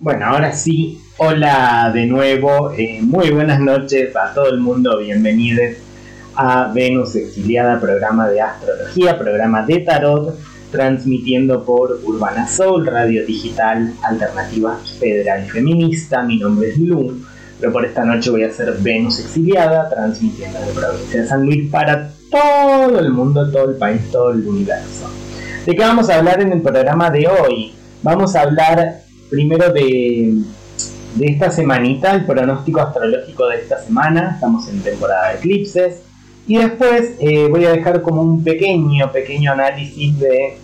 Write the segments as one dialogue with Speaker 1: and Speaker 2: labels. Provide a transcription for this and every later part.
Speaker 1: Bueno, ahora sí, hola de nuevo, eh, muy buenas noches a todo el mundo, bienvenidos a Venus Exiliada, programa de astrología, programa de tarot, transmitiendo por Urbana Soul, radio digital alternativa federal feminista. Mi nombre es Lu, pero por esta noche voy a ser Venus Exiliada, transmitiendo de provincia de San Luis para todo el mundo, todo el país, todo el universo. ¿De qué vamos a hablar en el programa de hoy? Vamos a hablar primero de, esta semanita, el pronóstico astrológico de esta semana. Estamos en temporada de eclipses. Y después eh, voy a dejar como un pequeño, pequeño análisis de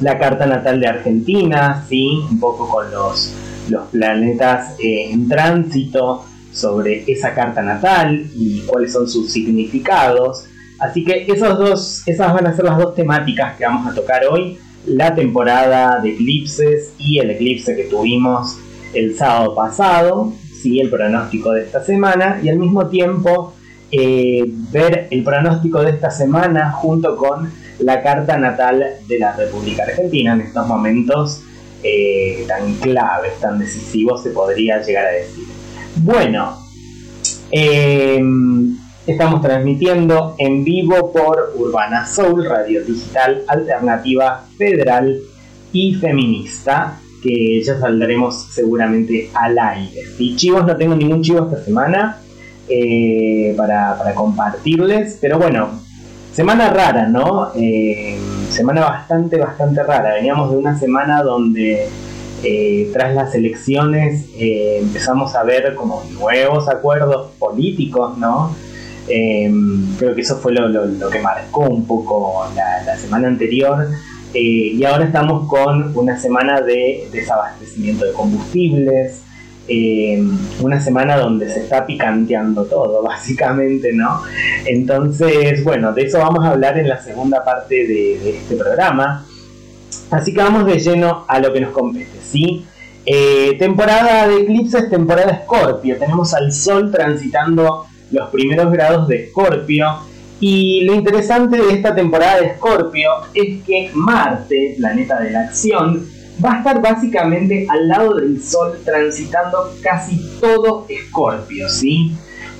Speaker 1: la carta natal de Argentina, ¿sí? un poco con los, los planetas eh, en tránsito sobre esa carta natal y cuáles son sus significados. Así que esos dos, esas van a ser las dos temáticas que vamos a tocar hoy la temporada de eclipses y el eclipse que tuvimos el sábado pasado, ¿sí? el pronóstico de esta semana y al mismo tiempo eh, ver el pronóstico de esta semana junto con la carta natal de la República Argentina en estos momentos eh, tan claves, tan decisivos se podría llegar a decir. Bueno, eh, Estamos transmitiendo en vivo por Urbana Soul, radio digital alternativa federal y feminista, que ya saldremos seguramente al aire. Y chivos, no tengo ningún chivo esta semana eh, para, compartirles, pero bueno, semana rara, ¿no? Eh, semana bastante, bastante rara. Veníamos de una semana donde eh, tras las elecciones empezamos a ver como nuevos acuerdos políticos, ¿no? Em, creo que eso fue lo, que marcó un poco la, semana anterior. Eh, y ahora estamos con una semana de desabastecimiento de combustibles, em, una semana donde se está picanteando todo, básicamente, ¿no? Entonces, bueno, de eso vamos a hablar en la segunda parte de, este programa. Así que vamos de lleno a lo que nos compete, ¿sí? Eh, temporada de eclipses, temporada Escorpio. Tenemos al Sol transitando los primeros grados de Escorpio. Y lo interesante de esta temporada de Escorpio es que Marte, planeta de la acción, va a estar básicamente al lado del Sol transitando casi todo Escorpio, ¿sí?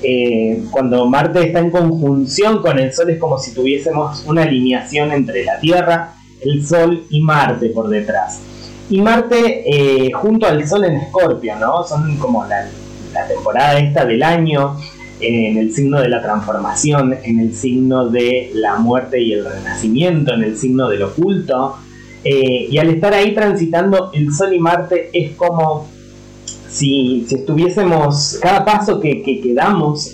Speaker 1: Eh, cuando Marte está en conjunción con el Sol es como si tuviésemos una alineación entre la Tierra, el Sol y Marte por detrás. Y Marte eh, junto al Sol en Escorpio, ¿no? Son como la, la temporada esta del año en el signo de la transformación, en el signo de la muerte y el renacimiento, en el signo del oculto. Eh, y al estar ahí transitando el Sol y Marte es como si, estuviésemos, cada paso que, que,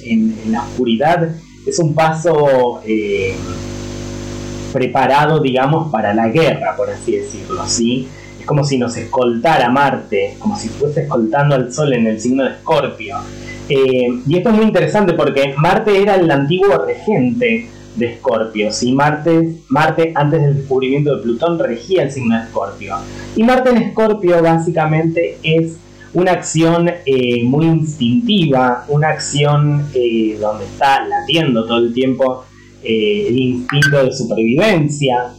Speaker 1: en, la oscuridad es un paso eh, preparado, digamos, para la guerra, por así decirlo, ¿sí? Es como si nos escoltara Marte, como si fuese escoltando al Sol en el signo de Escorpio. Eh, y esto es muy interesante porque Marte era el antiguo regente de Escorpio. ¿sí? Marte, Marte, antes del descubrimiento de Plutón, regía el signo de Escorpio. Y Marte en Escorpio básicamente es una acción eh, muy instintiva, una acción eh, donde está latiendo todo el tiempo el instinto de supervivencia.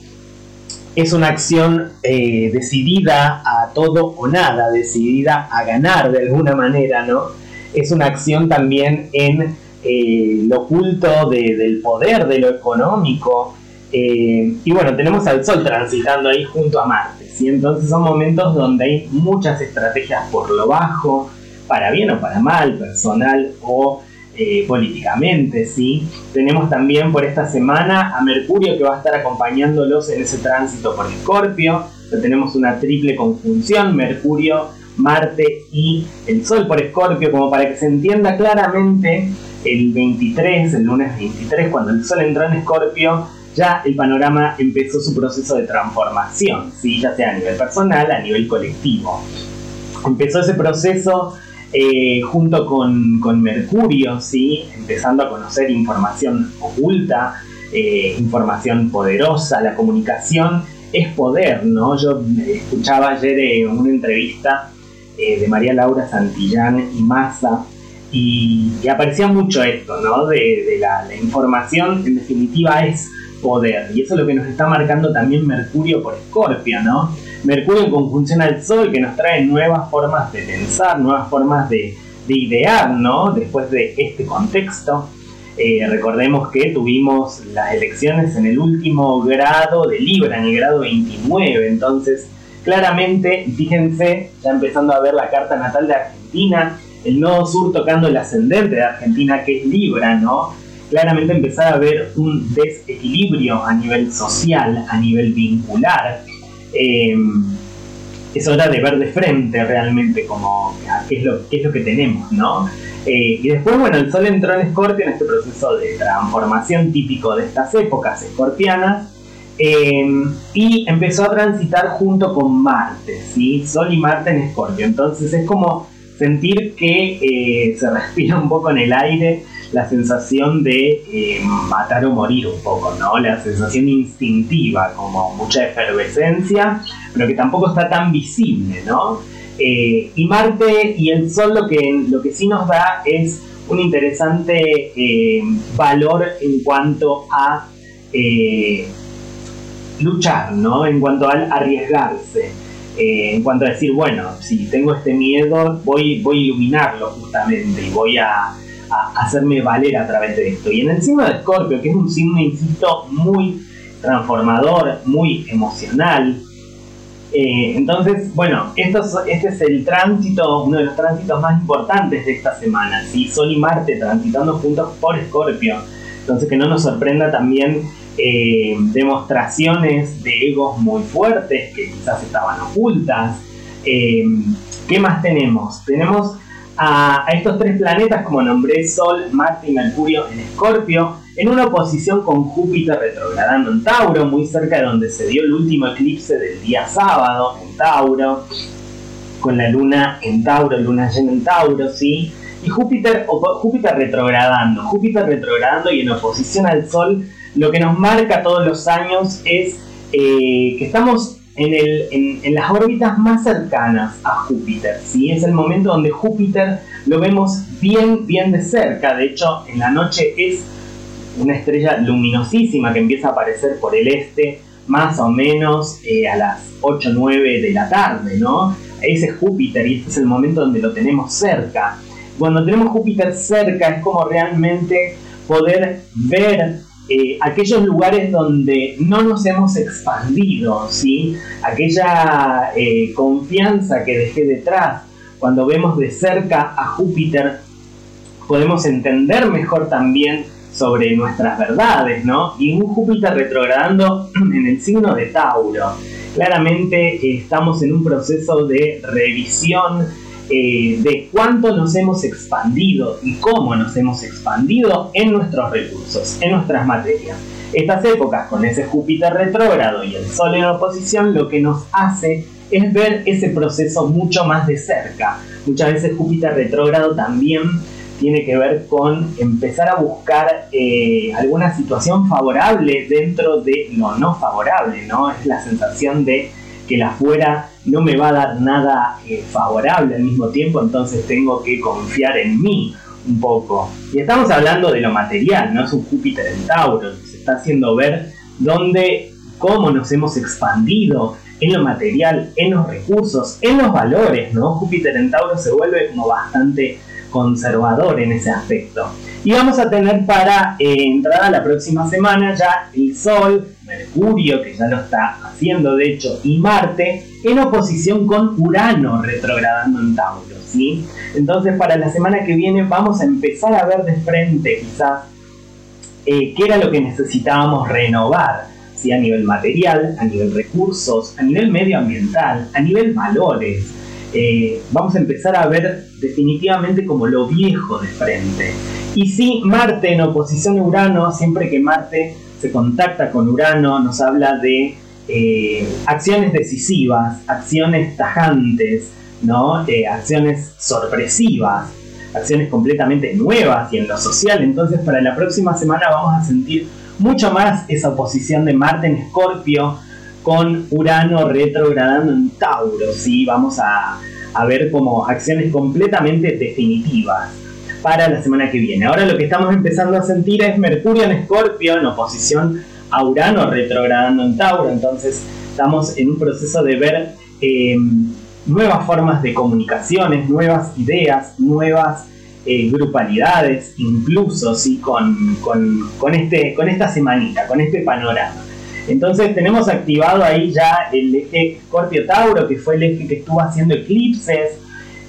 Speaker 1: Es una acción decidida a todo o nada, decidida a ganar de alguna manera, ¿no? Es una acción también en eh, lo oculto del poder, de lo económico. Eh, y bueno, tenemos al Sol transitando ahí junto a Marte, ¿sí? Entonces son momentos donde hay muchas estrategias por lo bajo, para bien o para mal, personal o eh, políticamente, ¿sí? Tenemos también por esta semana a Mercurio que va a estar acompañándolos en ese tránsito por Escorpio. Tenemos una triple conjunción, Mercurio Marte y el Sol por Escorpio, como para que se entienda claramente el 23, el lunes 23, cuando el Sol entró en Escorpio, ya el panorama empezó su proceso de transformación, ¿sí? ya sea a nivel personal, a nivel colectivo. Empezó ese proceso eh, junto con, Mercurio, ¿sí? empezando a conocer información oculta, eh, información poderosa, la comunicación es poder, ¿no? Yo escuchaba ayer en una entrevista eh, de María Laura Santillán y Massa, y, aparecía mucho esto, ¿no? De, la, información, en definitiva, es poder, y eso es lo que nos está marcando también Mercurio por Escorpio, ¿no? Mercurio en conjunción al Sol que nos trae nuevas formas de pensar, nuevas formas de, idear, ¿no? Después de este contexto. Eh, recordemos que tuvimos las elecciones en el último grado de Libra, en el grado 29, entonces claramente, fíjense, ya empezando a ver la carta natal de Argentina, el nodo sur tocando el ascendente de Argentina, que es Libra, ¿no? Claramente empezar a ver un desequilibrio a nivel social, a nivel vincular. Em, es hora de ver de frente realmente como qué es lo, qué es lo que tenemos, ¿no? Eh, y después, bueno, el Sol entró en Escorpio en este proceso de transformación típico de estas épocas escorpianas em, y empezó a transitar junto con Marte, ¿sí? Sol y Marte en Escorpio. Entonces es como sentir que eh, se respira un poco en el aire la sensación de eh, matar o morir un poco, ¿no? La sensación instintiva, como mucha efervescencia, pero que tampoco está tan visible, ¿no? Eh, y Marte y el Sol lo que, lo que sí nos da es un interesante valor en cuanto a luchar, ¿no? En cuanto al arriesgarse. Eh, en cuanto a decir, bueno, si tengo este miedo, voy, voy a iluminarlo justamente y voy a, hacerme valer a través de esto. Y en el signo de Escorpio, que es un signo, insisto, muy transformador, muy emocional, eh, entonces, bueno, esto este es el tránsito, uno de los tránsitos más importantes de esta semana, ¿sí? Sol y Marte transitando juntos por Escorpio. Entonces, que no nos sorprenda también eh, demostraciones de egos muy fuertes que quizás estaban ocultas. Eh, ¿Qué más tenemos? Tenemos a, estos tres planetas, como nombré, Sol, Marte y Mercurio en Escorpio, en una oposición con Júpiter retrogradando en Tauro, muy cerca de donde se dio el último eclipse del día sábado en Tauro, con la luna en Tauro, luna llena en Tauro, ¿sí? Y Júpiter, Júpiter retrogradando, Júpiter retrogradando y en oposición al Sol lo que nos marca todos los años es eh, que estamos en, las órbitas más cercanas a Júpiter. ¿sí? Es el momento donde Júpiter lo vemos bien, bien de cerca. De hecho, en la noche es una estrella luminosísima que empieza a aparecer por el este, más o menos eh, a las 8 o 9 de la tarde, ¿no? Ese es Júpiter y este es el momento donde lo tenemos cerca. Cuando tenemos Júpiter cerca es como realmente poder ver eh, aquellos lugares donde no nos hemos expandido, ¿sí? aquella eh, confianza que dejé detrás, cuando vemos de cerca a Júpiter, podemos entender mejor también sobre nuestras verdades, ¿no? Y un Júpiter retrogradando en el signo de Tauro. Claramente eh, estamos en un proceso de revisión eh, de cuánto nos hemos expandido y cómo nos hemos expandido en nuestros recursos, en nuestras materias. Estas épocas con ese Júpiter retrógrado y el Sol en oposición lo que nos hace es ver ese proceso mucho más de cerca. Muchas veces Júpiter retrógrado también tiene que ver con empezar a buscar eh, alguna situación favorable dentro de lo no favorable, ¿no? Es la sensación de que la afuera no me va a dar nada eh, favorable al mismo tiempo, entonces tengo que confiar en mí un poco. Y estamos hablando de lo material, no es un Júpiter en Tauro, se está haciendo ver dónde, cómo nos hemos expandido en lo material, en los recursos, en los valores, ¿no? Júpiter en Tauro se vuelve como bastante conservador en ese aspecto. Y vamos a tener para eh, entrar a la próxima semana ya el Sol, Mercurio, que ya lo está haciendo de hecho, y Marte en oposición con Urano retrogradando en Tauro. ¿sí? Entonces para la semana que viene vamos a empezar a ver de frente quizás eh, qué era lo que necesitábamos renovar. ¿sí? A nivel material, a nivel recursos, a nivel medioambiental, a nivel valores. Eh, vamos a empezar a ver definitivamente como lo viejo de frente. Y sí, Marte en oposición a Urano, siempre que Marte se contacta con Urano, nos habla de eh, acciones decisivas, acciones tajantes, ¿no? Eh, acciones sorpresivas, acciones completamente nuevas y en lo social. Entonces para la próxima semana vamos a sentir mucho más esa oposición de Marte en Escorpio con Urano retrogradando en Tauro. ¿sí? Vamos a, a ver como acciones completamente definitivas para la semana que viene. Ahora lo que estamos empezando a sentir es Mercurio en Escorpio en oposición a Urano retrogradando en Tauro, entonces Estamos en un proceso de ver eh, nuevas formas de comunicaciones, nuevas ideas, nuevas eh, grupalidades, incluso ¿sí? con, con, este, con esta semanita, con este panorama. Entonces tenemos activado ahí ya el eje Scorpio-Tauro, que fue el eje que estuvo haciendo eclipses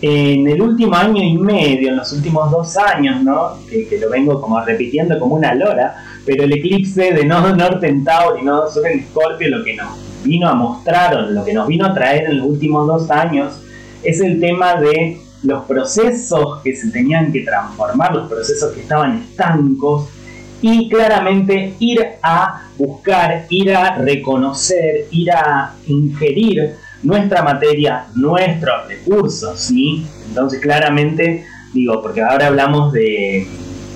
Speaker 1: en el último año y medio, en los últimos dos años, ¿no? que, que lo vengo como repitiendo como una lora, pero el eclipse de nodo norte en Tauro y nodo sur en Scorpio lo que nos vino a mostrar o lo que nos vino a traer en los últimos dos años es el tema de los procesos que se tenían que transformar, los procesos que estaban estancos y claramente ir a buscar, ir a reconocer, ir a ingerir nuestra materia, nuestros recursos, ¿sí? Entonces claramente digo, porque ahora hablamos de,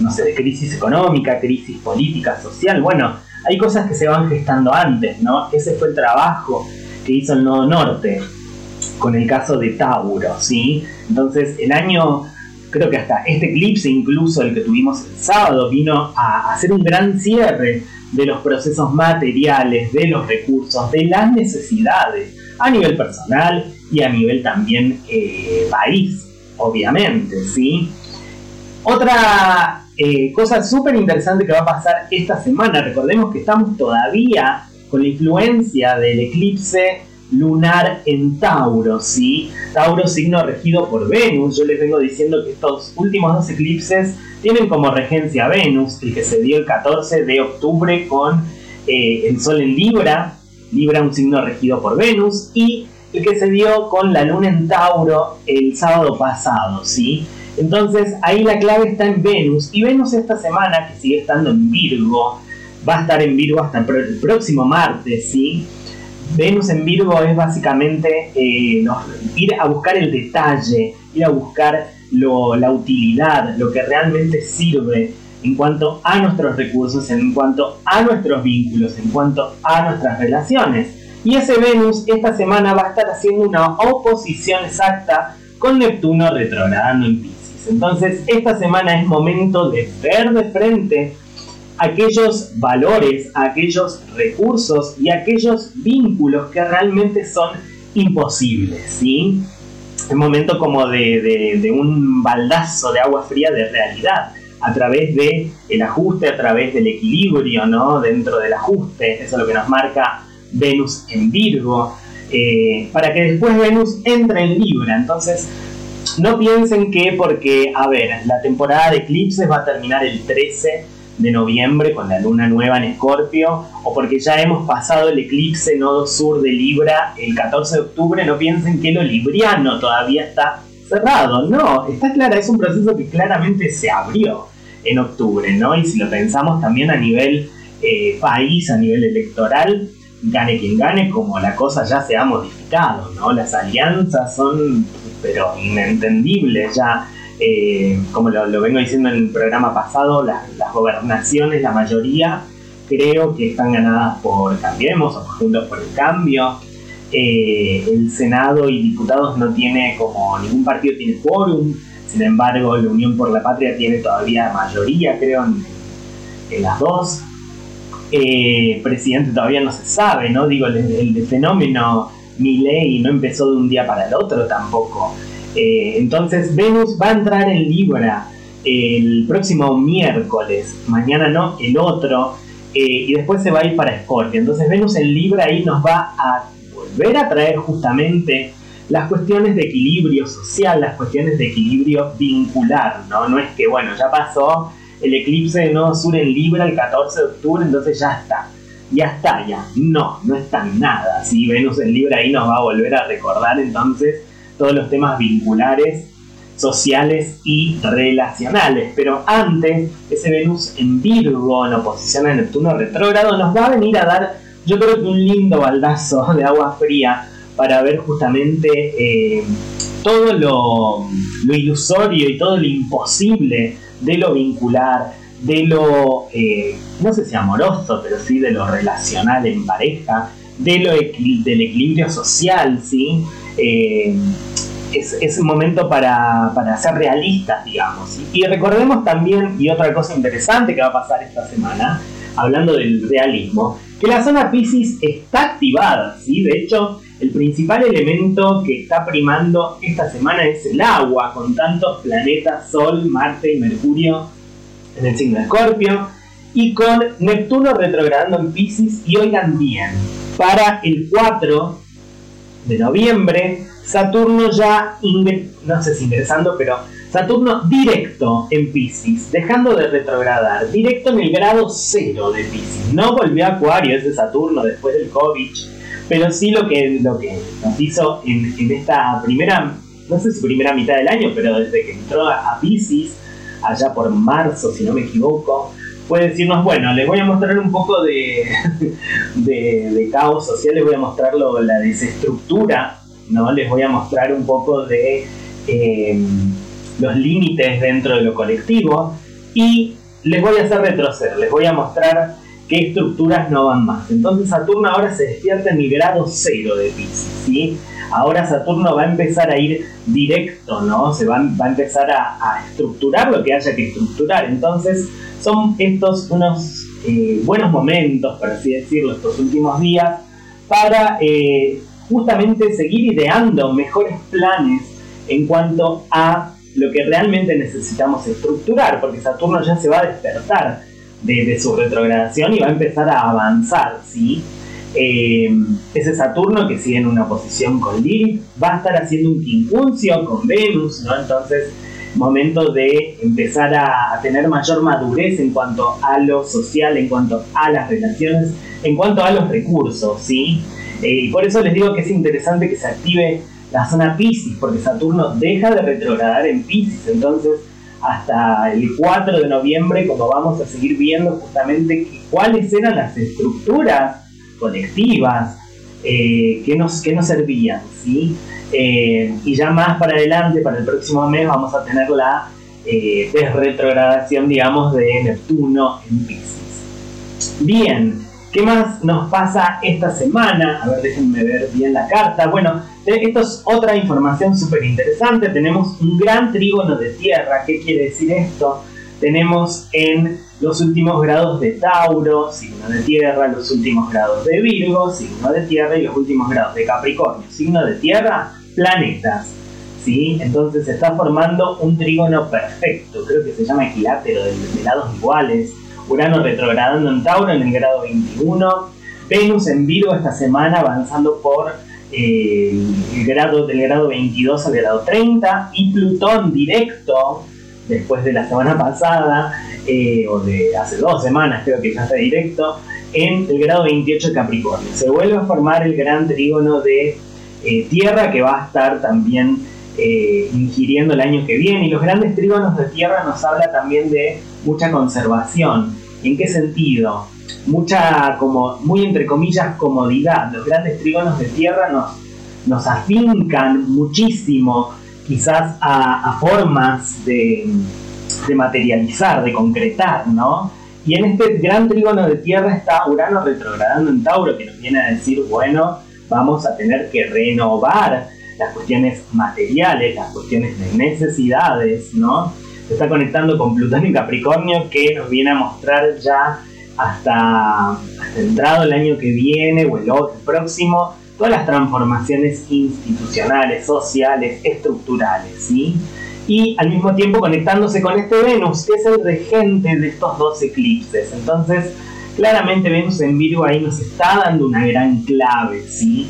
Speaker 1: no sé, de crisis económica, crisis política, social, bueno, hay cosas que se van gestando antes, ¿no? Ese fue el trabajo que hizo el Nodo Norte con el caso de Tauro, ¿sí? Entonces, el año, creo que hasta este eclipse, incluso el que tuvimos el sábado, vino a hacer un gran cierre de los procesos materiales, de los recursos, de las necesidades, a nivel personal y a nivel también eh, país, obviamente, ¿sí? Otra eh, cosa súper interesante que va a pasar esta semana, recordemos que estamos todavía con la influencia del eclipse lunar en Tauro, ¿sí? Tauro signo regido por Venus. Yo les vengo diciendo que estos últimos dos eclipses tienen como regencia Venus, el que se dio el 14 de octubre con eh, el Sol en Libra, Libra un signo regido por Venus, y el que se dio con la Luna en Tauro el sábado pasado, ¿sí? Entonces ahí la clave está en Venus, y Venus esta semana, que sigue estando en Virgo, va a estar en Virgo hasta el próximo martes, ¿sí? Venus en Virgo es básicamente eh, ir a buscar el detalle, ir a buscar la utilidad, lo que realmente sirve en cuanto a nuestros recursos, en cuanto a nuestros vínculos, en cuanto a nuestras relaciones. Y ese Venus esta semana va a estar haciendo una oposición exacta con Neptuno retrogradando en Pisces. Entonces esta semana es momento de ver de frente aquellos valores, aquellos recursos y aquellos vínculos que realmente son imposibles, ¿sí? Es momento como de, un baldazo de agua fría de realidad a través de el ajuste, a través del equilibrio, ¿no? Dentro del ajuste, eso es lo que nos marca Venus en Virgo, eh, para que después Venus entre en Libra. Entonces, no piensen que porque, a ver, la temporada de eclipses va a terminar el 13 de noviembre con la luna nueva en Escorpio, o porque ya hemos pasado el eclipse nodo sur de Libra el 14 de octubre, no piensen que lo libriano todavía está cerrado. No, está clara, es un proceso que claramente se abrió en octubre, ¿no? Y si lo pensamos también a nivel eh, país, a nivel electoral, gane quien gane, como la cosa ya se ha modificado, ¿no? Las alianzas son, pero inentendibles ya eh, como lo, vengo diciendo en el programa pasado, las, gobernaciones, la mayoría, creo que están ganadas por Cambiemos o Juntos por el Cambio. Eh, el Senado y diputados no tiene como ningún partido tiene quórum, sin embargo la Unión por la Patria tiene todavía mayoría, creo, en, las dos. Eh, presidente todavía no se sabe, ¿no? Digo, el, fenómeno ley no empezó de un día para el otro tampoco. Eh, entonces Venus va a entrar en Libra el próximo miércoles, mañana no, el otro, eh, y después se va a ir para Scorpio. Entonces Venus en Libra ahí nos va a volver a traer justamente las cuestiones de equilibrio social, las cuestiones de equilibrio vincular, ¿no? No es que, bueno, ya pasó el eclipse de Nodo Sur en Libra el 14 de octubre, entonces ya está, ya está, ya. No, no está nada. Si Venus en Libra ahí nos va a volver a recordar entonces todos los temas vinculares, sociales y relacionales. Pero antes, ese Venus en Virgo, en oposición a Neptuno retrógrado, nos va a venir a dar, yo creo que un lindo baldazo de agua fría para ver justamente eh, todo lo, ilusorio y todo lo imposible de lo vincular, de lo, eh, no sé si amoroso, pero sí de lo relacional en pareja, de lo del equilibrio social, ¿sí? Eh, es, un momento para, ser realistas, digamos. Y recordemos también, y otra cosa interesante que va a pasar esta semana, hablando del realismo, que la zona Pisces está activada, ¿sí? De hecho, el principal elemento que está primando esta semana es el agua, con tantos planetas, Sol, Marte y Mercurio en el signo Escorpio, y con Neptuno retrogradando en Pisces, y oigan bien, para el 4 de noviembre, Saturno ya, no sé si ingresando, pero Saturno directo en Pisces, dejando de retrogradar, directo en el grado 0 de Pisces. No volvió a Acuario ese Saturno después del COVID, pero sí lo que, lo que nos hizo en, esta primera, no sé si primera mitad del año, pero desde que entró a, a Pisces, allá por marzo, si no me equivoco, puede decirnos, bueno, les voy a mostrar un poco de, de, caos social, les voy a mostrar la desestructura, ¿no? Les voy a mostrar un poco de eh, los límites dentro de lo colectivo y les voy a hacer retroceder, les voy a mostrar qué estructuras no van más. Entonces Saturno ahora se despierta en el grado cero de Pisces. Ahora Saturno va a empezar a ir directo, ¿no? Se va, va a empezar a, estructurar lo que haya que estructurar. Entonces son estos unos eh, buenos momentos, por así decirlo, estos últimos días, para eh, justamente seguir ideando mejores planes en cuanto a lo que realmente necesitamos estructurar, porque Saturno ya se va a despertar de, su retrogradación y va a empezar a avanzar, ¿sí? Eh, ese Saturno que sigue en una posición con Lilith va a estar haciendo un quincuncio con Venus, ¿no? Entonces, momento de empezar a, tener mayor madurez en cuanto a lo social, en cuanto a las relaciones, en cuanto a los recursos, ¿sí? Eh, y por eso les digo que es interesante que se active la zona Pisces, porque Saturno deja de retrogradar en Pisces, entonces hasta el 4 de noviembre, como vamos a seguir viendo justamente cuáles eran las estructuras colectivas eh, que, nos, que nos servían, ¿sí? Eh, y ya más para adelante, para el próximo mes, vamos a tener la desretrogradación, digamos, de Neptuno en Pisces. Bien, ¿qué más nos pasa esta semana? A ver, déjenme ver bien la carta. Bueno, esto es otra información súper interesante. Tenemos un gran trígono de tierra. ¿Qué quiere decir esto? Tenemos en los últimos grados de Tauro, signo de tierra, los últimos grados de Virgo, signo de tierra, y los últimos grados de Capricornio, signo de tierra, planetas. ¿sí? Entonces se está formando un trígono perfecto, creo que se llama equilátero de, lados iguales. Urano retrogradando en Tauro en el grado 21. Venus en Virgo esta semana avanzando por eh, el grado del grado 22 al grado 30 y Plutón directo después de la semana pasada eh, o de hace dos semanas creo que ya está directo en el grado 28 de Capricornio se vuelve a formar el gran trígono de eh, tierra que va a estar también ingiriendo el año que viene. Y los grandes trígonos de tierra nos habla también de mucha conservación. ¿En qué sentido? Mucha, como, muy entre comillas, comodidad. Los grandes trígonos de tierra nos, nos afincan muchísimo, quizás a, formas de, de materializar, de concretar, ¿no? Y en este gran trígono de tierra está Urano retrogradando en Tauro, que nos viene a decir, bueno, vamos a tener que renovar las cuestiones materiales, las cuestiones de necesidades, ¿no? Está conectando con Plutón y Capricornio que nos viene a mostrar ya hasta, entrado el año que viene o el, próximo todas las transformaciones institucionales, sociales, estructurales, ¿sí? Y al mismo tiempo conectándose con este Venus, que es el regente de estos dos eclipses. Entonces, Claramente Venus en Virgo ahí nos está dando una gran clave, ¿sí?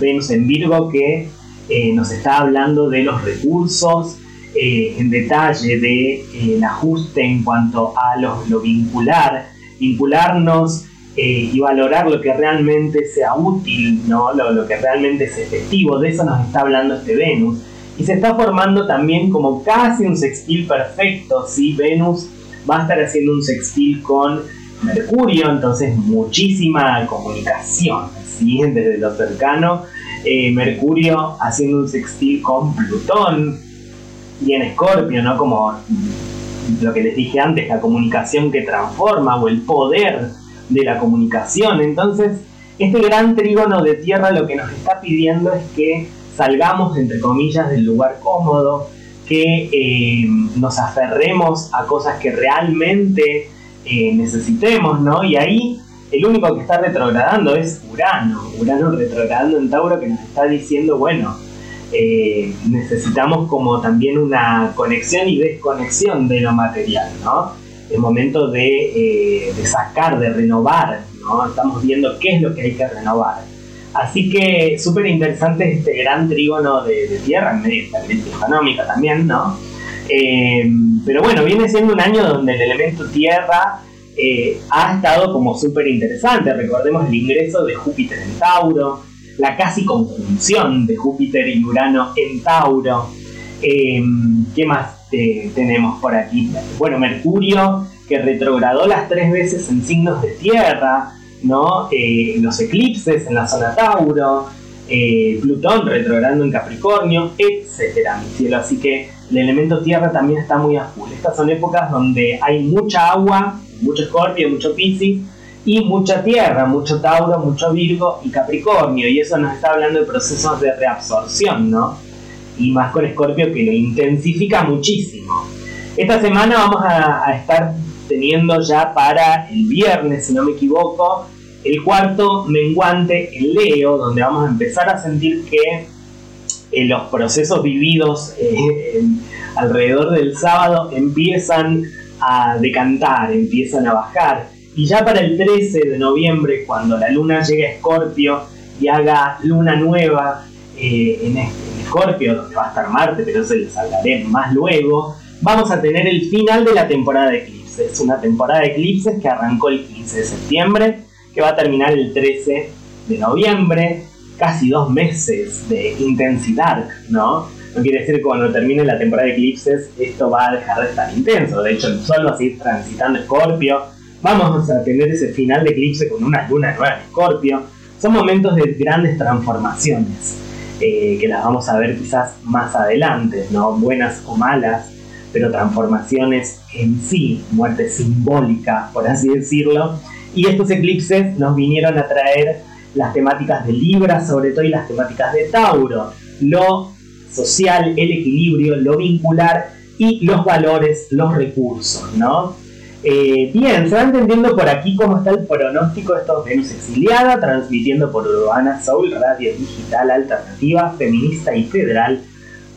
Speaker 1: Venus en Virgo que eh, nos está hablando de los recursos eh, en detalle, de eh, ajuste en cuanto a lo, vincular, vincularnos y valorar lo que realmente sea útil, ¿no? Lo, lo, que realmente es efectivo, de eso nos está hablando este Venus. Y se está formando también como casi un sextil perfecto. Venus va a estar haciendo un sextil con Mercurio, entonces muchísima comunicación, ¿sí? desde lo cercano. Eh, Mercurio haciendo un sextil con Plutón y en Escorpio, ¿no? Como lo que les dije antes, la comunicación que transforma o el poder de la comunicación. Entonces, este gran trígono de tierra lo que nos está pidiendo es que salgamos, entre comillas, del lugar cómodo, que eh, nos aferremos a cosas que realmente eh, necesitemos, ¿no? Y ahí el único que está retrogradando es Urano. Urano retrogradando en Tauro que nos está diciendo, bueno, eh, necesitamos como también una conexión y desconexión de lo material, ¿no? Es momento de, eh, de sacar, de renovar, ¿no? Estamos viendo qué es lo que hay que renovar. Así que súper interesante este gran trígono de, tierra en medio de económica también, ¿no? Eh, pero bueno, viene siendo un año donde el elemento tierra ha estado como súper interesante. Recordemos el ingreso de Júpiter en Tauro, la casi conjunción de Júpiter y Urano en Tauro. Eh, ¿Qué más tenemos por aquí? Bueno, Mercurio que retrogradó las tres veces en signos de tierra, ¿no? Eh, los eclipses en la zona Tauro, Plutón retrogradando en Capricornio, etcétera, cielo. Así que el elemento tierra también está muy a full. Estas son épocas donde hay mucha agua, mucho Escorpio, mucho Piscis y mucha Tierra, mucho Tauro, mucho Virgo y Capricornio. Y eso nos está hablando de procesos de reabsorción, ¿no? Y más con Escorpio que lo intensifica muchísimo. Esta semana vamos a, estar teniendo ya para el viernes, si no me equivoco, el cuarto menguante en Leo, donde vamos a empezar a sentir que eh, los procesos vividos eh, alrededor del sábado empiezan a decantar, empiezan a bajar. Y ya para el 13 de noviembre, cuando la luna llegue a Escorpio y haga luna nueva eh, en Escorpio, donde va a estar Marte, pero se les hablaré más luego, vamos a tener el final de la temporada de eclipses. Una temporada de eclipses que arrancó el 15 de septiembre, que va a terminar el 13 de noviembre, casi dos meses de intensidad, ¿no? No quiere decir que cuando termine la temporada de eclipses esto va a dejar de estar intenso. De hecho, el Sol va a seguir transitando Escorpio. Vamos a tener ese final de eclipse con una luna nueva en Escorpio. Son momentos de grandes transformaciones eh, que las vamos a ver quizás más adelante, ¿no? Buenas o malas, pero transformaciones en sí, muerte simbólica, por así decirlo. Y estos eclipses nos vinieron a traer las temáticas de Libra, sobre todo, y las temáticas de Tauro. Lo social, el equilibrio, lo vincular y los valores, los recursos, ¿no? Eh, bien, se va entendiendo por aquí cómo está el pronóstico de estos Venus exiliada, transmitiendo por Urbana Soul, radio digital alternativa, feminista y federal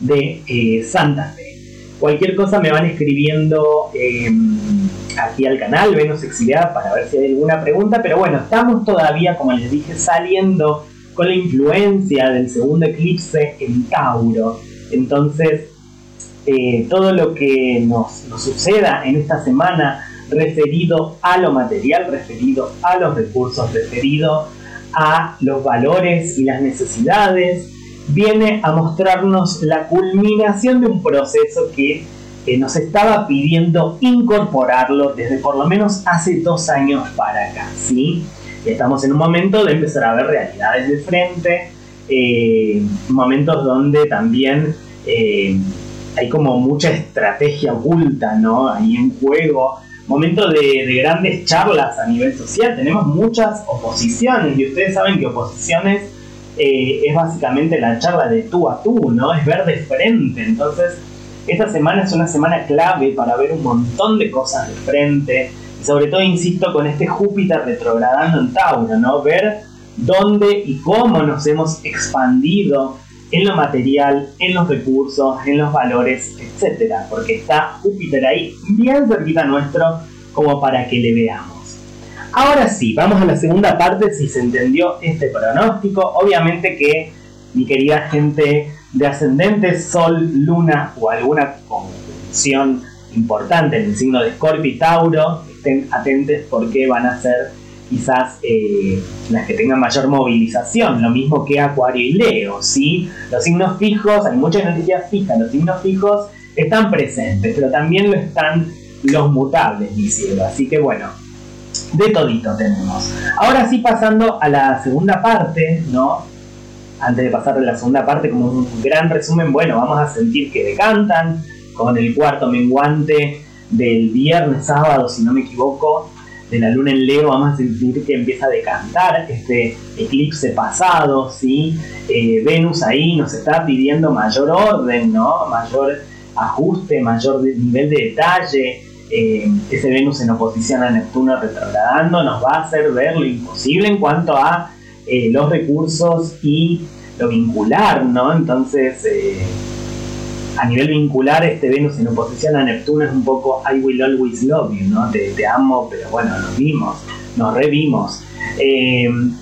Speaker 1: de eh, Santa Fe. Cualquier cosa me van escribiendo em, aquí al canal Venus exiliada para ver si hay alguna pregunta, pero bueno, estamos todavía, como les dije, saliendo con la influencia del segundo eclipse en Tauro. Entonces, eh, todo lo que nos, suceda en esta semana referido a lo material, referido a los recursos, referido a los valores y las necesidades, viene a mostrarnos la culminación de un proceso que nos estaba pidiendo incorporarlo desde por lo menos hace dos años para acá, ¿sí? estamos en un momento de empezar a ver realidades de frente, eh, momentos donde también eh, hay como mucha estrategia oculta, ¿no? Ahí en juego, momentos de, grandes charlas a nivel social, tenemos muchas oposiciones y ustedes saben que oposiciones eh, es básicamente la charla de tú a tú, ¿no? Es ver de frente, entonces esta semana es una semana clave para ver un montón de cosas de frente, sobre todo, insisto, con este Júpiter retrogradando en Tauro, ¿no? Ver dónde y cómo nos hemos expandido en lo material, en los recursos, en los valores, etcétera, porque está Júpiter ahí bien cerquita nuestro como para que le veamos. Ahora sí, vamos a la segunda parte, si se entendió este pronóstico. Obviamente que mi querida gente de ascendente, Sol, Luna o alguna conjunción importante en el signo de Scorpio y Tauro, estén atentos porque van a ser quizás eh, las que tengan mayor movilización, lo mismo que Acuario y Leo, ¿sí? Los signos fijos, hay muchas noticias fijas, los signos fijos están presentes, pero también lo están los mutables, mi así que bueno, de todito tenemos. Ahora sí pasando a la segunda parte, ¿no? Antes de pasar a la segunda parte, como un gran resumen, bueno, vamos a sentir que decantan con el cuarto menguante del viernes, sábado, si no me equivoco, de la luna en Leo, vamos a sentir que empieza a decantar este eclipse pasado, ¿sí? Eh, Venus ahí nos está pidiendo mayor orden, ¿no? Mayor ajuste, mayor nivel de detalle, eh, ese Venus en oposición a Neptuno retrogradando nos va a hacer ver lo imposible en cuanto a eh, los recursos y lo vincular, ¿no? Entonces, a nivel vincular, este Venus en oposición a Neptuno es un poco I will always love you, ¿no? Te, amo, pero bueno, nos vimos, nos revimos.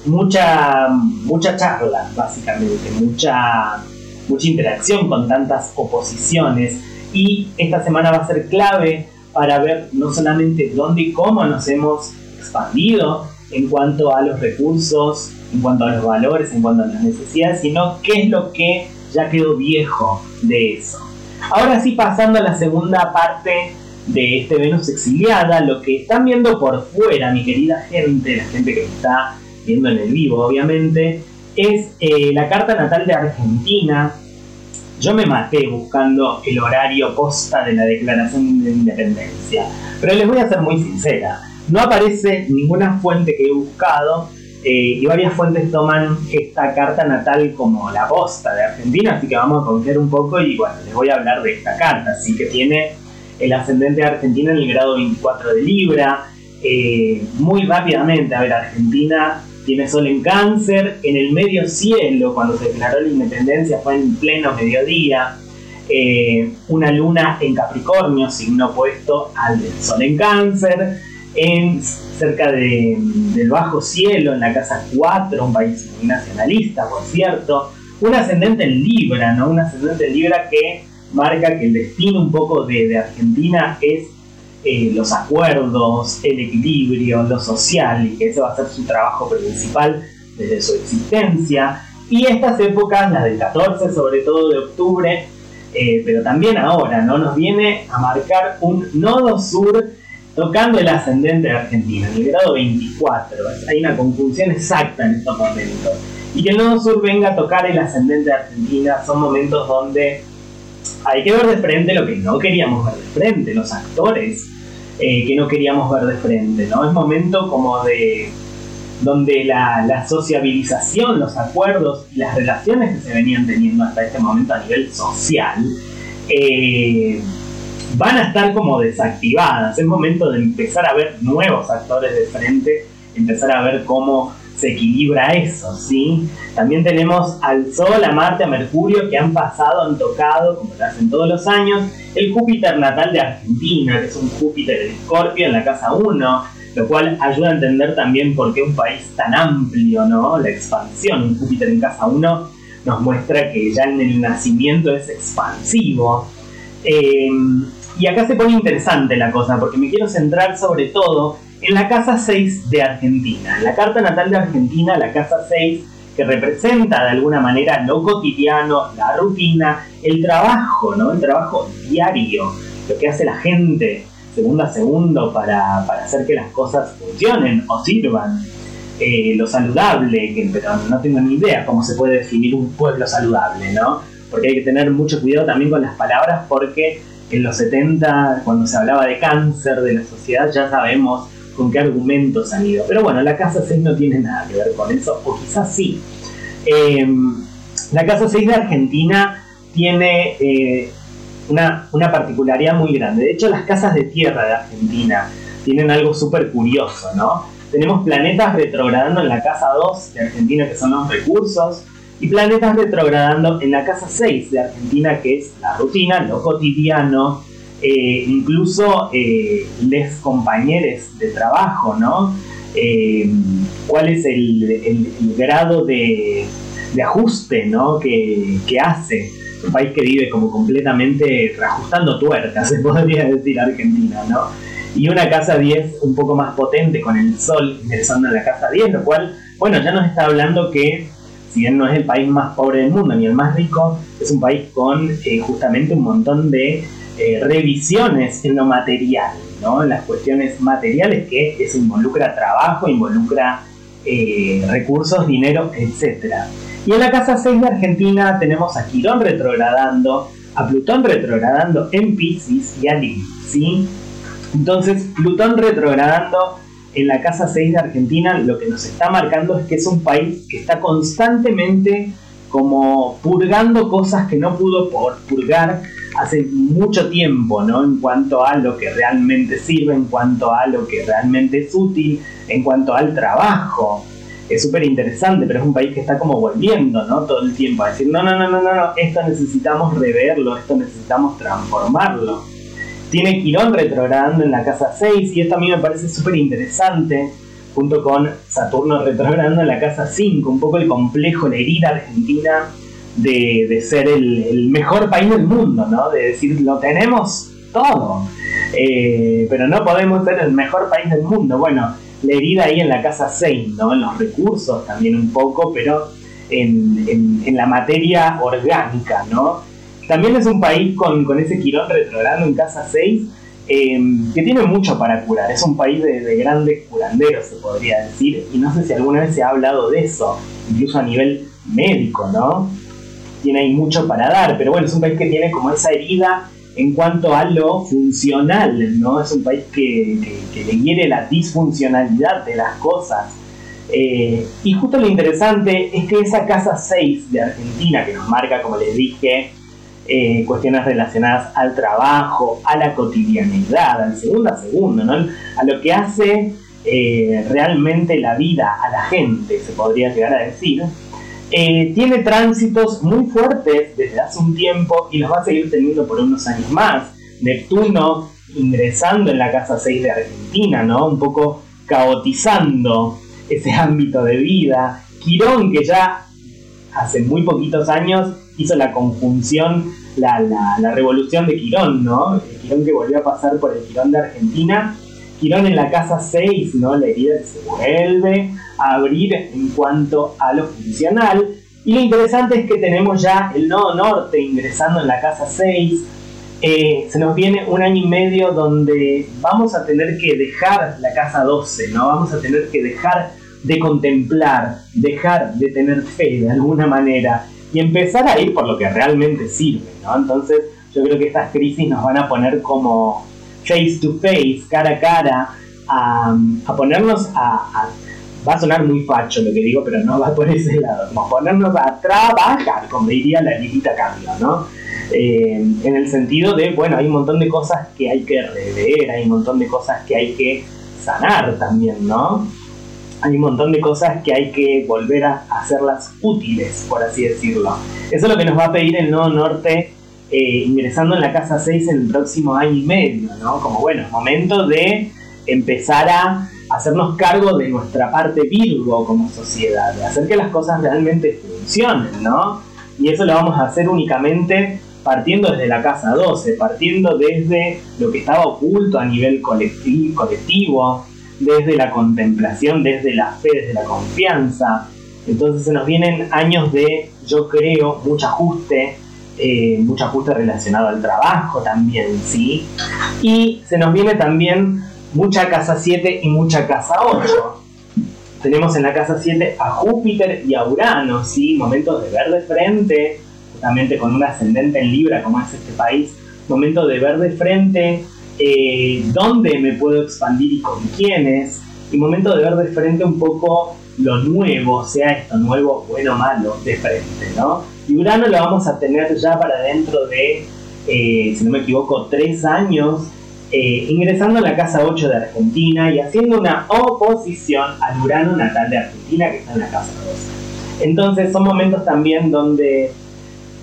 Speaker 1: mucha, mucha charla, básicamente, mucha, mucha interacción con tantas oposiciones. Y esta semana va a ser clave para ver no solamente dónde y cómo nos hemos expandido en cuanto a los recursos, en cuanto a los valores, en cuanto a las necesidades, sino qué es lo que ya quedó viejo de eso. Ahora sí, pasando a la segunda parte de este Venus exiliada, lo que están viendo por fuera, mi querida gente, la gente que está viendo en el vivo, obviamente, es eh, la carta natal de Argentina, yo me maté buscando el horario posta de la Declaración de Independencia, pero les voy a ser muy sincera, no aparece ninguna fuente que he buscado eh, y varias fuentes toman esta carta natal como la posta de Argentina, así que vamos a confiar un poco y bueno, les voy a hablar de esta carta, así que tiene el ascendente de Argentina en el grado 24 de Libra, eh, muy rápidamente, a ver, Argentina tiene sol en cáncer, en el medio cielo, cuando se declaró la independencia fue en pleno mediodía, eh, una luna en Capricornio, signo opuesto al del sol en cáncer, en, cerca del bajo cielo, en la casa 4, un país nacionalista, por cierto, un ascendente en Libra, ¿no? Un ascendente en Libra que marca que el destino un poco de, de Argentina es eh, los acuerdos, el equilibrio, lo social, y que ese va a ser su trabajo principal desde su existencia. Y estas épocas, las del 14, sobre todo de octubre, eh, pero también ahora, ¿no? Nos viene a marcar un nodo sur tocando el ascendente de Argentina, en el grado 24. Hay una conjunción exacta en estos momentos. Y que el nodo sur venga a tocar el ascendente de Argentina son momentos donde hay que ver de frente lo que no queríamos ver de frente, los actores eh, que no queríamos ver de frente, ¿no? Es momento como de donde la, sociabilización, los acuerdos y las relaciones que se venían teniendo hasta este momento a nivel social eh, van a estar como desactivadas. Es momento de empezar a ver nuevos actores de frente, empezar a ver cómo se equilibra eso, ¿sí? También tenemos al Sol, a Marte, a Mercurio que han pasado, han tocado, como lo hacen todos los años, el Júpiter natal de Argentina, que es un Júpiter en Escorpio en la casa 1, lo cual ayuda a entender también por qué un país tan amplio, ¿no? La expansión, un Júpiter en casa 1 nos muestra que ya en el nacimiento es expansivo. Eh, y acá se pone interesante la cosa, porque me quiero centrar sobre todo en la casa 6 de Argentina. la carta natal de Argentina, la casa 6, que representa de alguna manera lo cotidiano, la rutina, el trabajo, ¿no? El trabajo diario, lo que hace la gente segundo a segundo para, hacer que las cosas funcionen o sirvan. Eh, lo saludable, que, pero no tengo ni idea cómo se puede definir un pueblo saludable, ¿no? Porque hay que tener mucho cuidado también con las palabras porque en los 70, cuando se hablaba de cáncer de la sociedad, ya sabemos con qué argumentos han ido. Pero bueno, la casa 6 no tiene nada que ver con eso, o quizás sí. Em, la casa 6 de Argentina tiene eh, una, una, particularidad muy grande. De hecho, las casas de tierra de Argentina tienen algo súper curioso, ¿no? Tenemos planetas retrogradando en la casa 2 de Argentina, que son los recursos, y planetas retrogradando en la casa 6 de Argentina, que es la rutina, lo cotidiano, eh, incluso eh, les compañeros de trabajo, ¿no? Eh, ¿Cuál es el, grado de, ajuste ¿no? que, hace? Un país que vive como completamente reajustando tuercas, se podría decir Argentina, ¿no? Y una casa 10 un poco más potente con el sol ingresando en la casa 10, lo cual, bueno, ya nos está hablando que si bien no es el país más pobre del mundo ni el más rico, es un país con justamente un montón de eh, revisiones en lo material, ¿no? en las cuestiones materiales que eso involucra trabajo, involucra eh, recursos, dinero, etc. Y en la casa 6 de Argentina tenemos a Quirón retrogradando, a Plutón retrogradando en Pisces y a Lilith, ¿sí? Entonces, Plutón retrogradando en la casa 6 de Argentina lo que nos está marcando es que es un país que está constantemente como purgando cosas que no pudo por purgar hace mucho tiempo, ¿no? En cuanto a lo que realmente sirve, en cuanto a lo que realmente es útil, en cuanto al trabajo. Es súper interesante, pero es un país que está como volviendo, ¿no? Todo el tiempo a decir, no, no, no, no, no, no, esto necesitamos reverlo, esto necesitamos transformarlo. Tiene Quirón retrogradando en la casa 6 y esto a mí me parece súper interesante, junto con Saturno retrogradando en la casa 5, un poco el complejo, la herida argentina de, ser el, mejor país del mundo, ¿no? De decir, lo tenemos todo, eh, pero no podemos ser el mejor país del mundo. Bueno, la herida ahí en la casa 6, ¿no? En los recursos también un poco, pero en, la materia orgánica, ¿no? También es un país con, ese Quirón retrogrado en casa 6 eh, que tiene mucho para curar. Es un país de, de, grandes curanderos, se podría decir, y no sé si alguna vez se ha hablado de eso, incluso a nivel médico, ¿no? tiene ahí mucho para dar, pero bueno, es un país que tiene como esa herida en cuanto a lo funcional, ¿no? Es un país que, le hiere la disfuncionalidad de las cosas. Eh, y justo lo interesante es que esa casa 6 de Argentina, que nos marca, como les dije, eh, cuestiones relacionadas al trabajo, a la cotidianidad, al segundo a segundo, ¿no? a lo que hace eh, realmente la vida a la gente, se podría llegar a decir, eh, tiene tránsitos muy fuertes desde hace un tiempo y los va a seguir teniendo por unos años más. Neptuno ingresando en la casa 6 de Argentina, ¿no? Un poco caotizando ese ámbito de vida. Quirón, que ya hace muy poquitos años hizo la conjunción, la, la revolución de Quirón, ¿no? El Quirón que volvió a pasar por el Quirón de Argentina. Quirón en la casa 6, ¿no? La herida se vuelve abrir en cuanto a lo funcional. Y lo interesante es que tenemos ya el nodo norte ingresando en la casa 6. Eh, se nos viene un año y medio donde vamos a tener que dejar la casa 12, ¿no? Vamos a tener que dejar de contemplar, dejar de tener fe de alguna manera y empezar a ir por lo que realmente sirve, ¿no? Entonces yo creo que estas crisis nos van a poner como face to face, cara a cara, a, ponernos a va a sonar muy facho lo que digo, pero no va por ese lado. Como ponernos a trabajar, como diría la Lilita Cambio, ¿no? Eh, en el sentido de, bueno, hay un montón de cosas que hay que rever, hay un montón de cosas que hay que sanar también, ¿no? Hay un montón de cosas que hay que volver a hacerlas útiles, por así decirlo. Eso es lo que nos va a pedir el Nodo Norte eh, ingresando en la casa 6 en el próximo año y medio, ¿no? Como bueno, es momento de empezar a hacernos cargo de nuestra parte Virgo como sociedad, de hacer que las cosas realmente funcionen, ¿no? Y eso lo vamos a hacer únicamente partiendo desde la casa 12, partiendo desde lo que estaba oculto a nivel colectivo, desde la contemplación, desde la fe, desde la confianza. Entonces se nos vienen años de, yo creo, mucho ajuste, eh, mucho ajuste relacionado al trabajo también, ¿sí? Y se nos viene también mucha casa 7 y mucha casa 8. Tenemos en la casa 7 a Júpiter y a Urano, ¿sí? momentos de ver de frente, justamente con un ascendente en Libra como es este país, momentos de ver de frente, eh, dónde me puedo expandir y con quiénes, y momento de ver de frente un poco lo nuevo, sea esto nuevo, bueno o malo, de frente, ¿no? Y Urano lo vamos a tener ya para dentro de, eh, si no me equivoco, tres años, eh, ingresando a la casa 8 de Argentina y haciendo una oposición al Urano natal de Argentina que está en la casa 12. Entonces son momentos también donde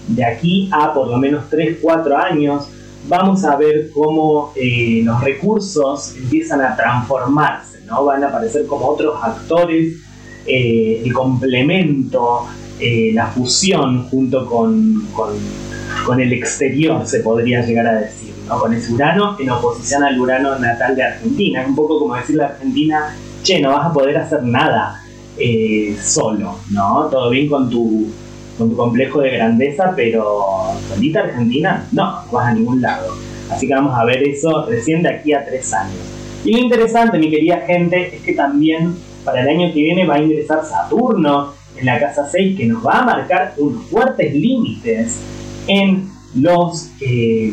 Speaker 1: de aquí a por lo menos 3-4 años vamos a ver cómo eh, los recursos empiezan a transformarse, ¿no? van a aparecer como otros actores, eh, el complemento, la fusión junto con, con, el exterior, se podría llegar a decir con ese Urano en oposición al Urano natal de Argentina. Es un poco como decirle a Argentina, che, no vas a poder hacer nada eh, solo, ¿no? Todo bien con tu, con tu complejo de grandeza, pero solita Argentina, no, no vas a ningún lado. Así que vamos a ver eso recién de aquí a tres años. Y lo interesante, mi querida gente, es que también para el año que viene va a ingresar Saturno en la casa 6, que nos va a marcar unos fuertes límites en los... Eh,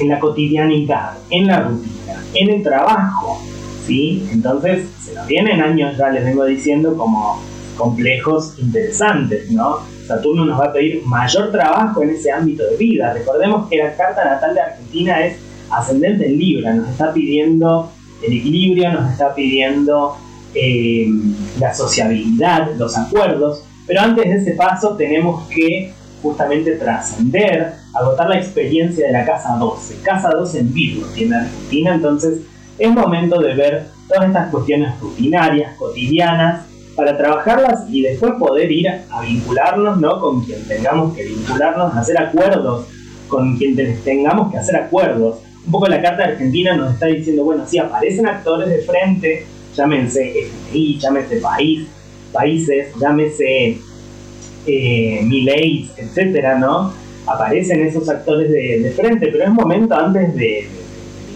Speaker 1: en la cotidianidad, en la rutina, en el trabajo, ¿sí? Entonces se nos vienen años, ya les vengo diciendo, como complejos interesantes, ¿no? Saturno nos va a pedir mayor trabajo en ese ámbito de vida. Recordemos que la carta natal de Argentina es ascendente en Libra, nos está pidiendo el equilibrio, nos está pidiendo eh, la sociabilidad, los acuerdos, pero antes de ese paso tenemos que justamente trascender, agotar la experiencia de la casa 12. Casa 12 en Virgo tiene Argentina, entonces es momento de ver todas estas cuestiones rutinarias, cotidianas, para trabajarlas y después poder ir a vincularnos ¿no? con quien tengamos que vincularnos, hacer acuerdos con quien tengamos que hacer acuerdos. Un poco la carta argentina nos está diciendo, bueno, si aparecen actores de frente, llámense FMI, llámese país, países, llámese eh, Mileis, etcétera, ¿no? Aparecen esos actores de, frente, pero es momento antes de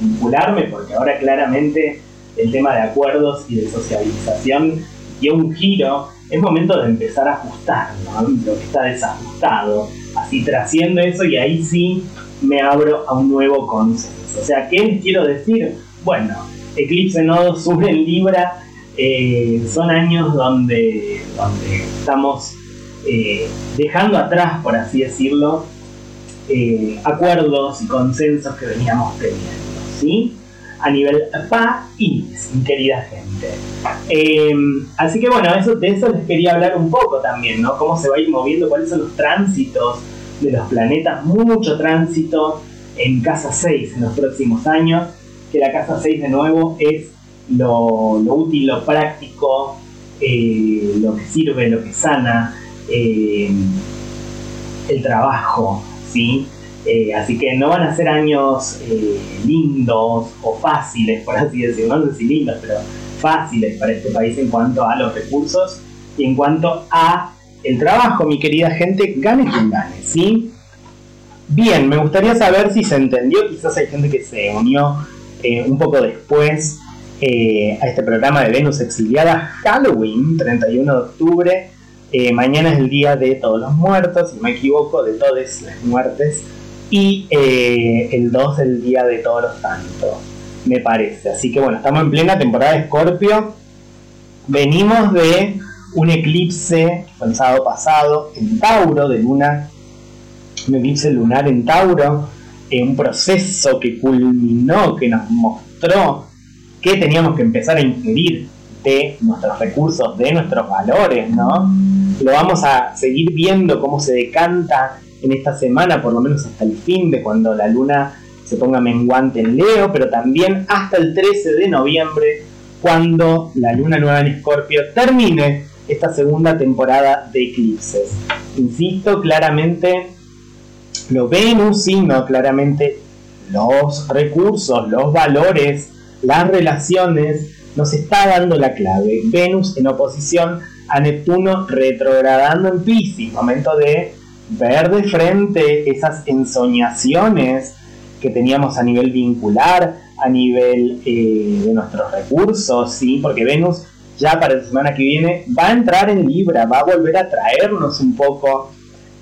Speaker 1: vincularme, porque ahora claramente el tema de acuerdos y de socialización dio un giro, es momento de empezar a ajustar ¿no? lo que está desajustado. Así trasciendo eso y ahí sí me abro a un nuevo consenso. O sea, ¿qué les quiero decir? Bueno, Eclipse Nodo Sur en Libra eh, son años donde, donde estamos eh, dejando atrás, por así decirlo, eh, acuerdos y consensos que veníamos teniendo. ¿sí? A nivel país, mi querida gente. Em, así que bueno, eso, de eso les quería hablar un poco también, ¿no? Cómo se va a ir moviendo, cuáles son los tránsitos de los planetas, mucho tránsito en casa 6 en los próximos años, que la casa 6 de nuevo es lo, útil, lo práctico, eh, lo que sirve, lo que sana, em, el trabajo, ¿sí? Eh, así que no van a ser años eh, lindos o fáciles, por así decirlo, no sé si lindos, pero fáciles para este país en cuanto a los recursos y en cuanto a el trabajo, mi querida gente, gane quien gane, ¿sí? Bien, me gustaría saber si se entendió, quizás hay gente que se unió eh, un poco después a este programa de Venus Exiliada Halloween, 31 de octubre. mañana es el día de todos los muertos, si no me equivoco, de todas las muertes y eh, el 2 el Día de Todos los Santos, me parece. Así que bueno, estamos en plena temporada de Escorpio. Venimos de un eclipse el sábado pasado en Tauro, de luna, un eclipse lunar en Tauro, en un proceso que culminó, que nos mostró que teníamos que empezar a ingerir de nuestros recursos, de nuestros valores, ¿no? Lo vamos a seguir viendo cómo se decanta en esta semana, por lo menos hasta el fin de cuando la luna se ponga menguante en Leo, pero también hasta el 13 de noviembre, cuando la luna nueva en Escorpio termine esta segunda temporada de eclipses. Insisto, claramente lo Venus, sino claramente los recursos, los valores, las relaciones, nos está dando la clave. Venus en oposición a Neptuno retrogradando en Pisces, momento de ver de frente esas ensoñaciones que teníamos a nivel vincular, a nivel eh, de nuestros recursos, ¿sí? porque Venus ya para la semana que viene va a entrar en Libra, va a volver a traernos un poco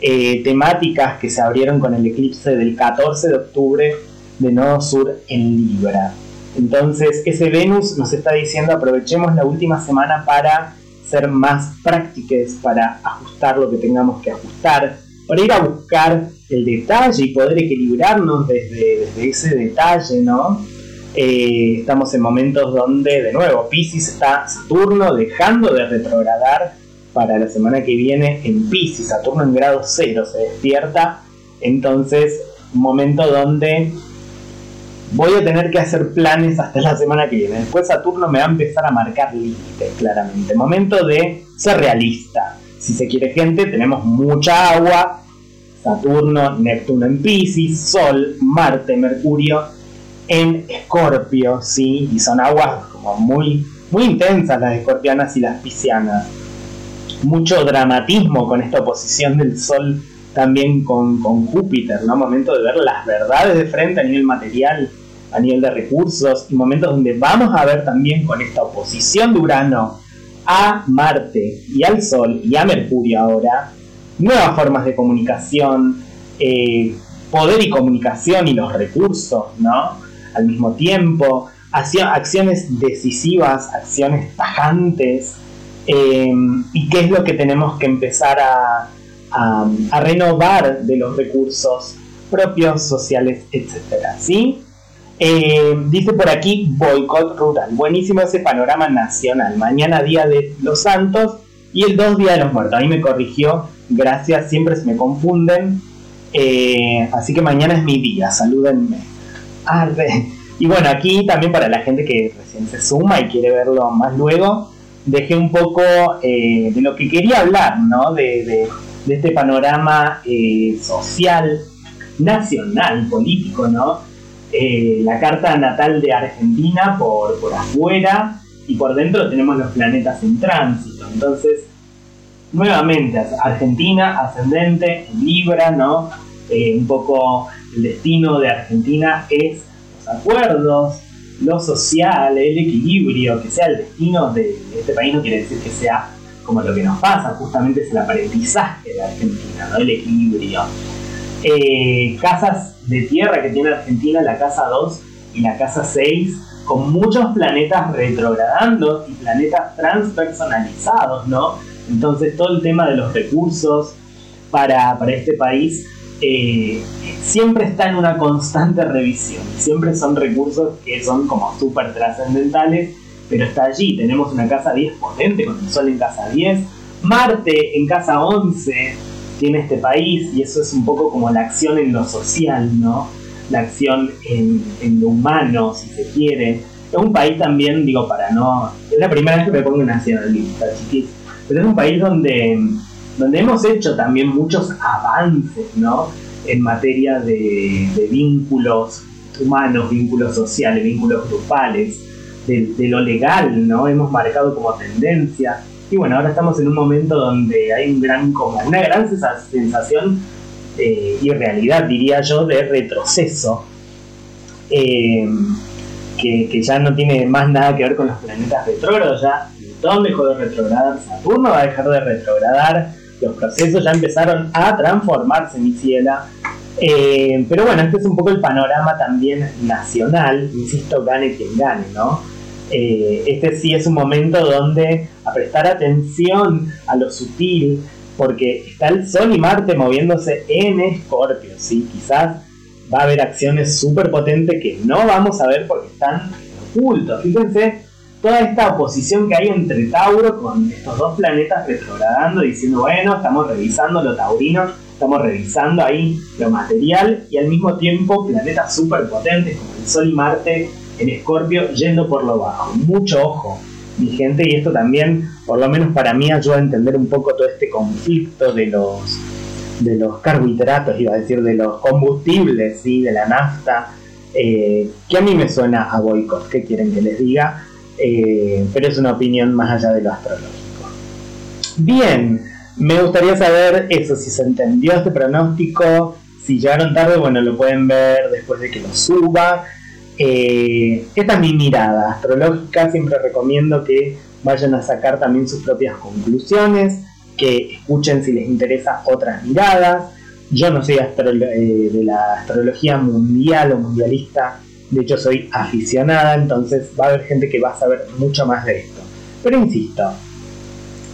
Speaker 1: eh, temáticas que se abrieron con el eclipse del 14 de octubre de Nodo Sur en Libra. Entonces ese Venus nos está diciendo aprovechemos la última semana para ser más prácticas, para ajustar lo que tengamos que ajustar, para ir a buscar el detalle y poder equilibrarnos desde, ese detalle, ¿no? Eh, estamos en momentos donde, de nuevo, Pisces está Saturno dejando de retrogradar para la semana que viene en Pisces, Saturno en grado cero se despierta, entonces un momento donde voy a tener que hacer planes hasta la semana que viene. Después Saturno me va a empezar a marcar límites, claramente. Momento de ser realista. Si se quiere gente, tenemos mucha agua, Saturno, Neptuno en Pisces, Sol, Marte, Mercurio en Escorpio, ¿sí? Y son aguas como muy, muy intensas las escorpianas y las piscianas. Mucho dramatismo con esta oposición del Sol también con, con Júpiter, ¿no? Momento de ver las verdades de frente a nivel material, a nivel de recursos, y momentos donde vamos a ver también con esta oposición de Urano a Marte y al Sol y a Mercurio ahora, nuevas formas de comunicación, eh, poder y comunicación y los recursos, ¿no? Al mismo tiempo, acciones decisivas, acciones tajantes, eh, y qué es lo que tenemos que empezar a, a, renovar de los recursos propios, sociales, etcétera, ¿sí? Eh, dice por aquí boicot rural. Buenísimo ese panorama nacional. Mañana día de los santos y el 2 día de los muertos. Ahí me corrigió. Gracias, siempre se me confunden. Eh, así que mañana es mi día. Salúdenme. Y bueno, aquí también para la gente que recién se suma y quiere verlo más luego, dejé un poco eh, de lo que quería hablar, ¿no? De, este panorama social, nacional, político, ¿no? Eh, la carta natal de Argentina por, por afuera y por dentro tenemos los planetas en tránsito. Entonces, nuevamente, Argentina ascendente en Libra, ¿no? Eh, un poco el destino de Argentina es los acuerdos, lo social, el equilibrio, que sea el destino de, este país no quiere decir que sea como lo que nos pasa, justamente es el aprendizaje de Argentina, ¿no? el equilibrio. Eh, casas de tierra que tiene Argentina, la casa 2 y la casa 6, con muchos planetas retrogradando y planetas transpersonalizados, ¿no? Entonces todo el tema de los recursos para, este país eh, siempre está en una constante revisión, siempre son recursos que son como súper trascendentales, pero está allí, tenemos una casa 10 potente con el Sol en casa 10, Marte en casa 11, tiene este país y eso es un poco como la acción en lo social, ¿no? La acción en, lo humano, si se quiere. Es un país también, digo, para no... Es la primera vez que me pongo nacionalista, chiquis, pero es un país donde, donde hemos hecho también muchos avances, ¿no? En materia de, vínculos humanos, vínculos sociales, vínculos grupales, de, lo legal, ¿no? Hemos marcado como tendencia y bueno, ahora estamos en un momento donde hay una gran sensación eh, y realidad, diría yo, de retroceso. Eh, que, ya no tiene más nada que ver con los planetas retrógrados, ya Plutón dejó de retrogradar, Saturno va a dejar de retrogradar, los procesos ya empezaron a transformarse, mi ciela. Eh, pero bueno, este es un poco el panorama también nacional, insisto, gane quien gane, ¿no? Eh, este sí es un momento donde a prestar atención a lo sutil, porque está el Sol y Marte moviéndose en Escorpio, ¿sí? Quizás va a haber acciones súper potentes que no vamos a ver porque están ocultos. Fíjense toda esta oposición que hay entre Tauro con estos dos planetas retrogradando, diciendo, bueno, estamos revisando lo taurino, estamos revisando ahí lo material y al mismo tiempo planetas súper potentes como el Sol y Marte en Escorpio yendo por lo bajo. Mucho ojo, mi gente, y esto también, por lo menos para mí, ayuda a entender un poco todo este conflicto de los de los carbohidratos, iba a decir, de los combustibles, ¿sí? de la nafta, eh, que a mí me suena a boicot, ¿qué quieren que les diga? Eh, pero es una opinión más allá de lo astrológico. Bien, me gustaría saber eso, si se entendió este pronóstico, si llegaron tarde, bueno, lo pueden ver después de que lo suba. Eh, esta es mi mirada astrológica, siempre recomiendo que vayan a sacar también sus propias conclusiones, que escuchen si les interesa otras miradas. Yo no soy eh, de la astrología mundial o mundialista, de hecho soy aficionada, entonces va a haber gente que va a saber mucho más de esto. Pero insisto,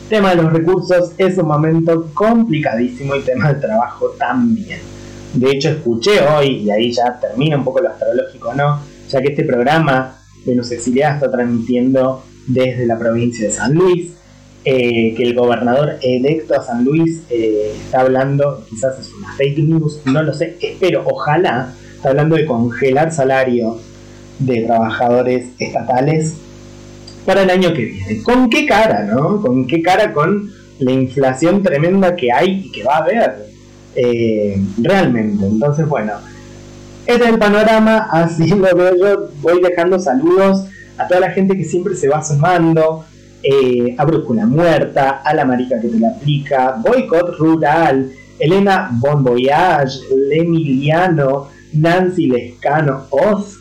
Speaker 1: tema de los recursos es un momento complicadísimo y tema del trabajo también. De hecho escuché hoy, y ahí ya termina un poco lo astrológico, ¿no? ya que este programa Venus Exiliada está transmitiendo desde la provincia de San Luis, eh, que el gobernador electo a San Luis eh, está hablando, quizás es una fake news, no lo sé, espero, ojalá, hablando de congelar salarios de trabajadores estatales para el año que viene. ¿Con qué cara, no? ¿Con qué cara con la inflación tremenda que hay y que va a haber? Eh, realmente. Entonces, bueno, este es el panorama, así lo veo yo. Voy dejando saludos a toda la gente que siempre se va sumando. Eh, a Brújula Muerta, a la marica que te la aplica, Boycott Rural, Elena Bon Voyage, Lemiliano, Nancy Lescano, Oz,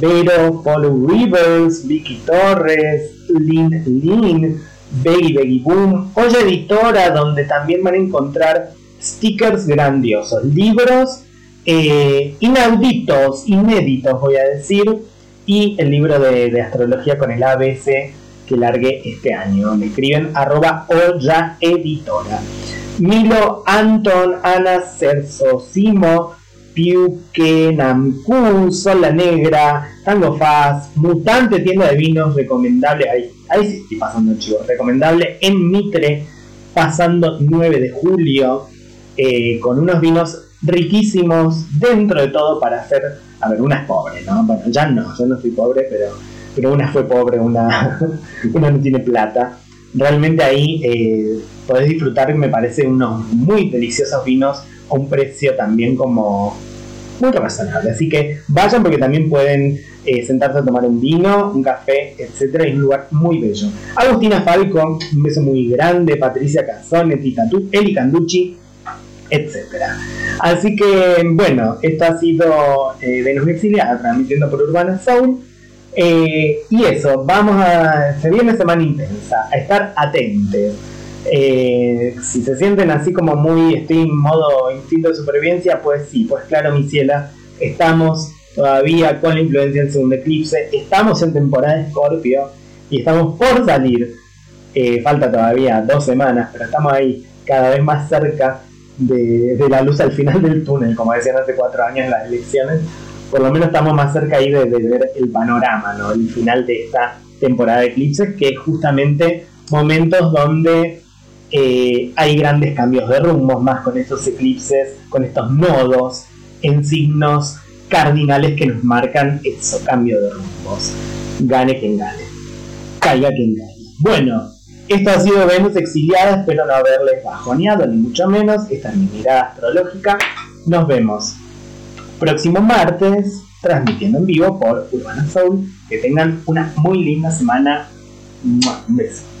Speaker 1: Vero, Paul Rivers, Vicky Torres, Lin Lin, Beggy Beggy Boom, Oye Editora, donde también van a encontrar stickers grandiosos, libros eh, inauditos, inéditos voy a decir, y el libro de, astrología con el ABC que largué este año. Me escriben arroba olla editora. Milo, Anton, Ana, Cersosimo, Piuque, Namku, Sol la Negra, Tango Faz, Mutante, tienda de vinos, recomendable, ahí, ahí sí estoy pasando chivo, recomendable en Mitre, pasando 9 de julio, eh, con unos vinos riquísimos dentro de todo para hacer, a ver, una es pobre, ¿no? Bueno, ya no, yo no soy pobre, pero, pero una fue pobre, una, una no tiene plata. Realmente ahí eh, podés disfrutar, me parece, unos muy deliciosos vinos a un precio también como muy razonable. Así que vayan porque también pueden eh, sentarse a tomar un vino, un café, etcétera. Es un lugar muy bello. Agustina Falco, un beso muy grande. Patricia Cazzone, Tita Eli Canducci, etcétera. Así que, bueno, esto ha sido eh, Venus Exiliada, transmitiendo por Urbana Soul. Eh, y eso, vamos a. Se viene semana intensa, a estar atentos. Eh, si se sienten así como muy, estoy en modo instinto de supervivencia, pues sí, pues claro, mi ciela, estamos todavía con la influencia del segundo eclipse, estamos en temporada de Escorpio y estamos por salir. Eh, falta todavía dos semanas, pero estamos ahí cada vez más cerca de, la luz al final del túnel, como decían hace cuatro años en las elecciones. Por lo menos estamos más cerca ahí de, ver el panorama, ¿no? el final de esta temporada de eclipses, que es justamente momentos donde eh, hay grandes cambios de rumbo, más con estos eclipses, con estos nodos en signos cardinales que nos marcan eso, cambio de rumbos. Gane quien gane, caiga quien caiga. Bueno, esto ha sido Venus exiliada, espero no haberles bajoneado, ni mucho menos. Esta es mi mirada astrológica. Nos vemos próximo martes, transmitiendo en vivo por Urbana Soul. Que tengan una muy linda semana. Un beso.